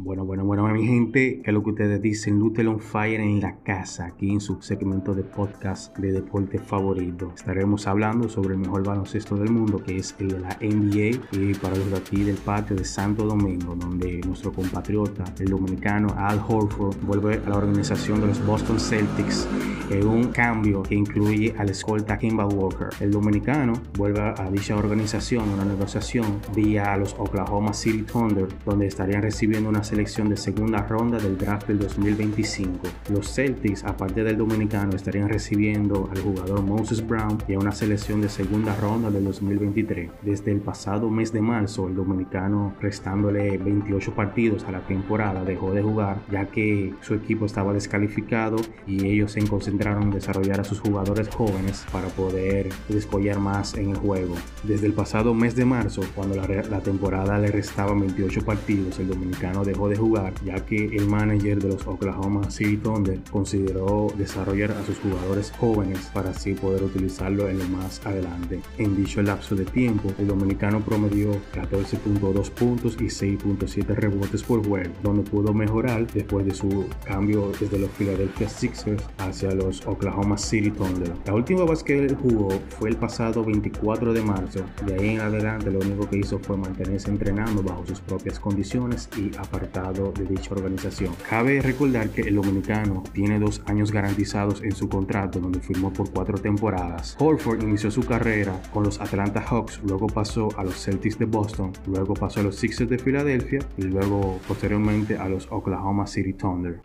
Bueno, bueno, bueno, mi gente, que es lo que ustedes dicen, Lutel on Fire en la casa, aquí en su segmento de podcast de deporte favorito. Estaremos hablando sobre el mejor baloncesto del mundo, que es el de la NBA, y para los de aquí del patio de Santo Domingo, donde nuestro compatriota, el dominicano Al Horford, vuelve a la organización de los Boston Celtics en un cambio que incluye al escolta Kimball Walker. El dominicano vuelve a dicha organización, una negociación vía los Oklahoma City Thunder, donde estarían recibiendo una selección de segunda ronda del draft del 2025. Los Celtics, aparte del dominicano, estarían recibiendo al jugador Moses Brown y a una selección de segunda ronda del 2023. Desde el pasado mes de marzo, el dominicano, restándole 28 partidos a la temporada, dejó de jugar ya que su equipo estaba descalificado y ellos se concentraron en desarrollar a sus jugadores jóvenes para poder descollar más en el juego. Desde el pasado mes de marzo, cuando la, la temporada le restaba 28 partidos, el dominicano dejó de jugar ya que el manager de los Oklahoma City Thunder consideró desarrollar a sus jugadores jóvenes para así poder utilizarlo en lo más adelante. En dicho lapso de tiempo, el dominicano promedió 14.2 puntos y 6.7 rebotes por juego, donde pudo mejorar después de su cambio desde los Philadelphia Sixers hacia los Oklahoma City Thunder. La última vez que él jugó fue el pasado 24 de marzo. De ahí en adelante lo único que hizo fue mantenerse entrenando bajo sus propias condiciones y de dicha organización. Cabe recordar que el dominicano tiene dos años garantizados en su contrato donde firmó por cuatro temporadas. Horford inició su carrera con los Atlanta Hawks, luego pasó a los Celtics de Boston, luego pasó a los Sixers de Filadelfia y luego posteriormente a los Oklahoma City Thunder.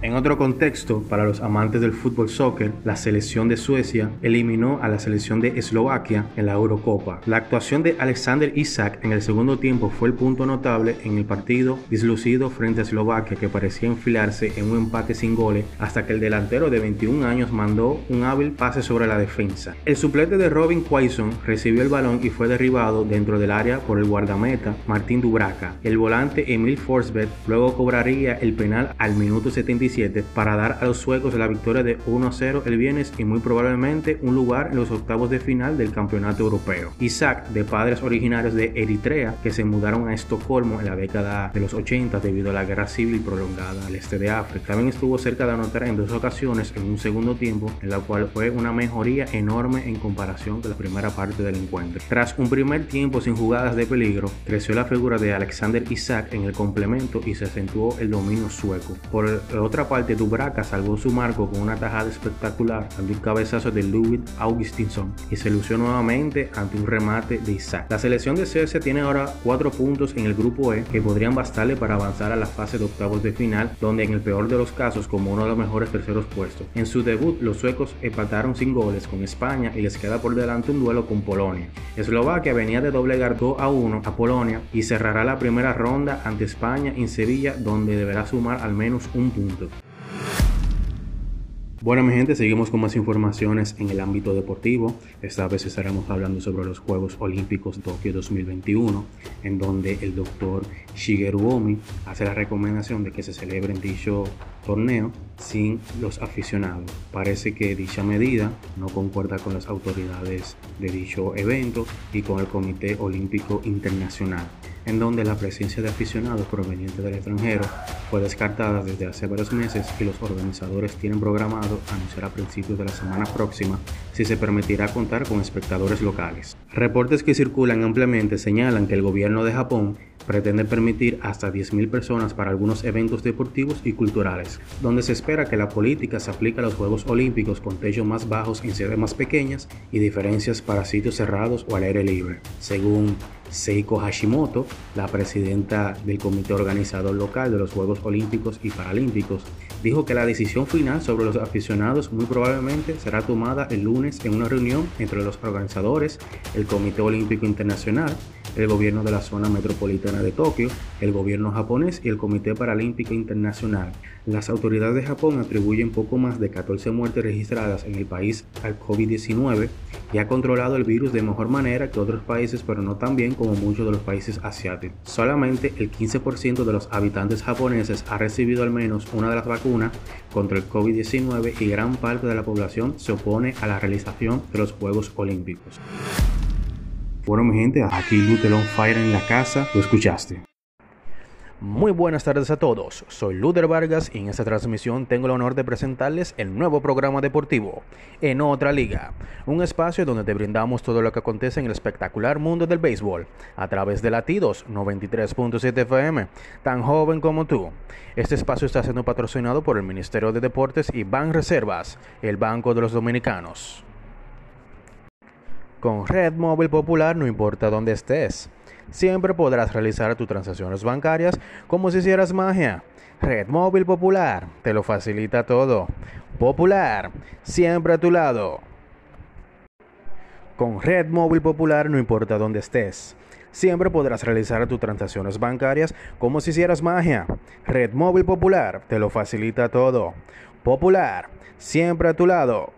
En otro contexto, para los amantes del fútbol soccer, la selección de Suecia eliminó a la selección de Eslovaquia en la Eurocopa. La actuación de Alexander Isak en el segundo tiempo fue el punto notable en el partido dislucido frente a Eslovaquia que parecía enfilarse en un empate sin goles hasta que el delantero de 21 años mandó un hábil pase sobre la defensa. El suplente de Robin Quaison recibió el balón y fue derribado dentro del área por el guardameta Martín Dubraca. El volante Emil Forsberg luego cobraría el penal al minuto 75 para dar a los suecos la victoria de 1-0 el viernes y muy probablemente un lugar en los octavos de final del campeonato europeo. Isaac, de padres originarios de Eritrea, que se mudaron a Estocolmo en la década de los 80 debido a la guerra civil prolongada al este de África, también estuvo cerca de anotar en dos ocasiones en un segundo tiempo, en la cual fue una mejoría enorme en comparación con la primera parte del encuentro. Tras un primer tiempo sin jugadas de peligro, creció la figura de Alexander Isaac en el complemento y se acentuó el dominio sueco. Por otra parte, Dubraca salvó su marco con una tajada espectacular ante un cabezazo de Ludwig Augustinson y se lució nuevamente ante un remate de Isaac. La selección de Suecia tiene ahora 4 puntos en el grupo E que podrían bastarle para avanzar a la fase de octavos de final, donde en el peor de los casos como uno de los mejores terceros puestos. En su debut, los suecos empataron sin goles con España y les queda por delante un duelo con Polonia. Eslovaquia venía de doblegar 2 a 1 a Polonia y cerrará la primera ronda ante España en Sevilla, donde deberá sumar al menos un punto. Bueno mi gente, seguimos con más informaciones en el ámbito deportivo. Esta vez estaremos hablando sobre los Juegos Olímpicos Tokio 2021, en donde el doctor Shigeru Omi hace la recomendación de que se celebre dicho torneo sin los aficionados. Parece que dicha medida no concuerda con las autoridades de dicho evento y con el Comité Olímpico Internacional en donde la presencia de aficionados provenientes del extranjero fue descartada desde hace varios meses y los organizadores tienen programado anunciar a principios de la semana próxima si se permitirá contar con espectadores locales. Reportes que circulan ampliamente señalan que el gobierno de Japón pretende permitir hasta 10.000 personas para algunos eventos deportivos y culturales, donde se espera que la política se aplique a los Juegos Olímpicos con techos más bajos en sedes más pequeñas y diferencias para sitios cerrados o al aire libre. Según Seiko Hashimoto, la presidenta del comité organizador local de los Juegos Olímpicos y Paralímpicos, dijo que la decisión final sobre los aficionados muy probablemente será tomada el lunes en una reunión entre los organizadores, el Comité Olímpico Internacional, el gobierno de la zona metropolitana de Tokio, el gobierno japonés y el Comité Paralímpico Internacional. Las autoridades de Japón atribuyen poco más de 14 muertes registradas en el país al COVID-19 y ha controlado el virus de mejor manera que otros países, pero no tan bien como muchos de los países asiáticos. Solamente el 15% de los habitantes japoneses ha recibido al menos una de las vacunas contra el COVID-19 y gran parte de la población se opone a la realización de los Juegos Olímpicos. Bueno, mi gente, aquí Lutelon Fire en la casa, lo escuchaste. Muy buenas tardes a todos, soy Luder Vargas y en esta transmisión tengo el honor de presentarles el nuevo programa deportivo, En Otra Liga, un espacio donde te brindamos todo lo que acontece en el espectacular mundo del béisbol, a través de latidos 93.7 FM, tan joven como tú. Este espacio está siendo patrocinado por el Ministerio de Deportes y Ban Reservas, el Banco de los Dominicanos. Con Red Móvil Popular no importa dónde estés siempre podrás realizar tus transacciones bancarias como si hicieras magia. Red Móvil Popular te lo facilita todo. Popular, siempre a tu lado. Con Red Móvil Popular no importa dónde estés. Siempre podrás realizar tus transacciones bancarias como si hicieras magia. Red Móvil Popular te lo facilita todo. Popular, siempre a tu lado.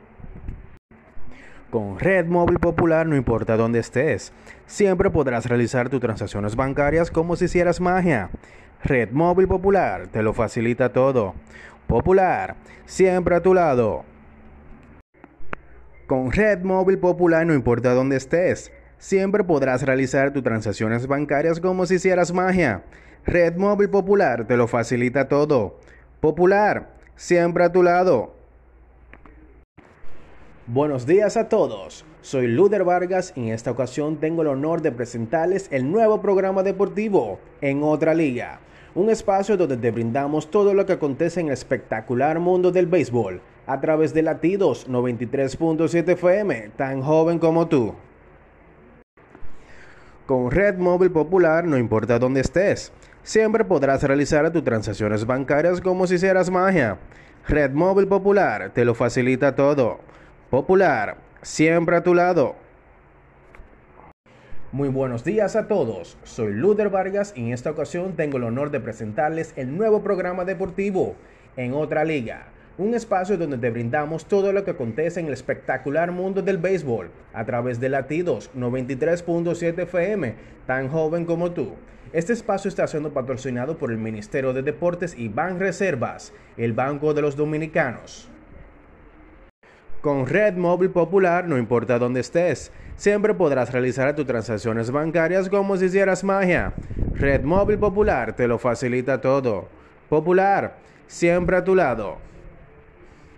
Con Red Móvil Popular no importa dónde estés, siempre podrás realizar tus transacciones bancarias como si hicieras magia. Red Móvil Popular te lo facilita todo. Popular, siempre a tu lado. Con Red Móvil Popular no importa dónde estés, siempre podrás realizar tus transacciones bancarias como si hicieras magia. Red Móvil Popular te lo facilita todo. Popular, siempre a tu lado. Buenos días a todos. Soy Luder Vargas y en esta ocasión tengo el honor de presentarles el nuevo programa deportivo En Otra Liga, un espacio donde te brindamos todo lo que acontece en el espectacular mundo del béisbol a través de latidos 93.7 FM, tan joven como tú. Con Red Móvil Popular no importa dónde estés, siempre podrás realizar tus transacciones bancarias como si hicieras magia. Red Móvil Popular te lo facilita todo Popular, siempre a tu lado. Muy buenos días a todos, soy Luder Vargas y en esta ocasión tengo el honor de presentarles el nuevo programa deportivo en otra liga, un espacio donde te brindamos todo lo que acontece en el espectacular mundo del béisbol a través de latidos 93.7 FM, tan joven como tú. Este espacio está siendo patrocinado por el Ministerio de Deportes y Ban Reservas, el Banco de los Dominicanos. Con Red Móvil Popular, no importa dónde estés, siempre podrás realizar tus transacciones bancarias como si hicieras magia. Red Móvil Popular te lo facilita todo. Popular, siempre a tu lado.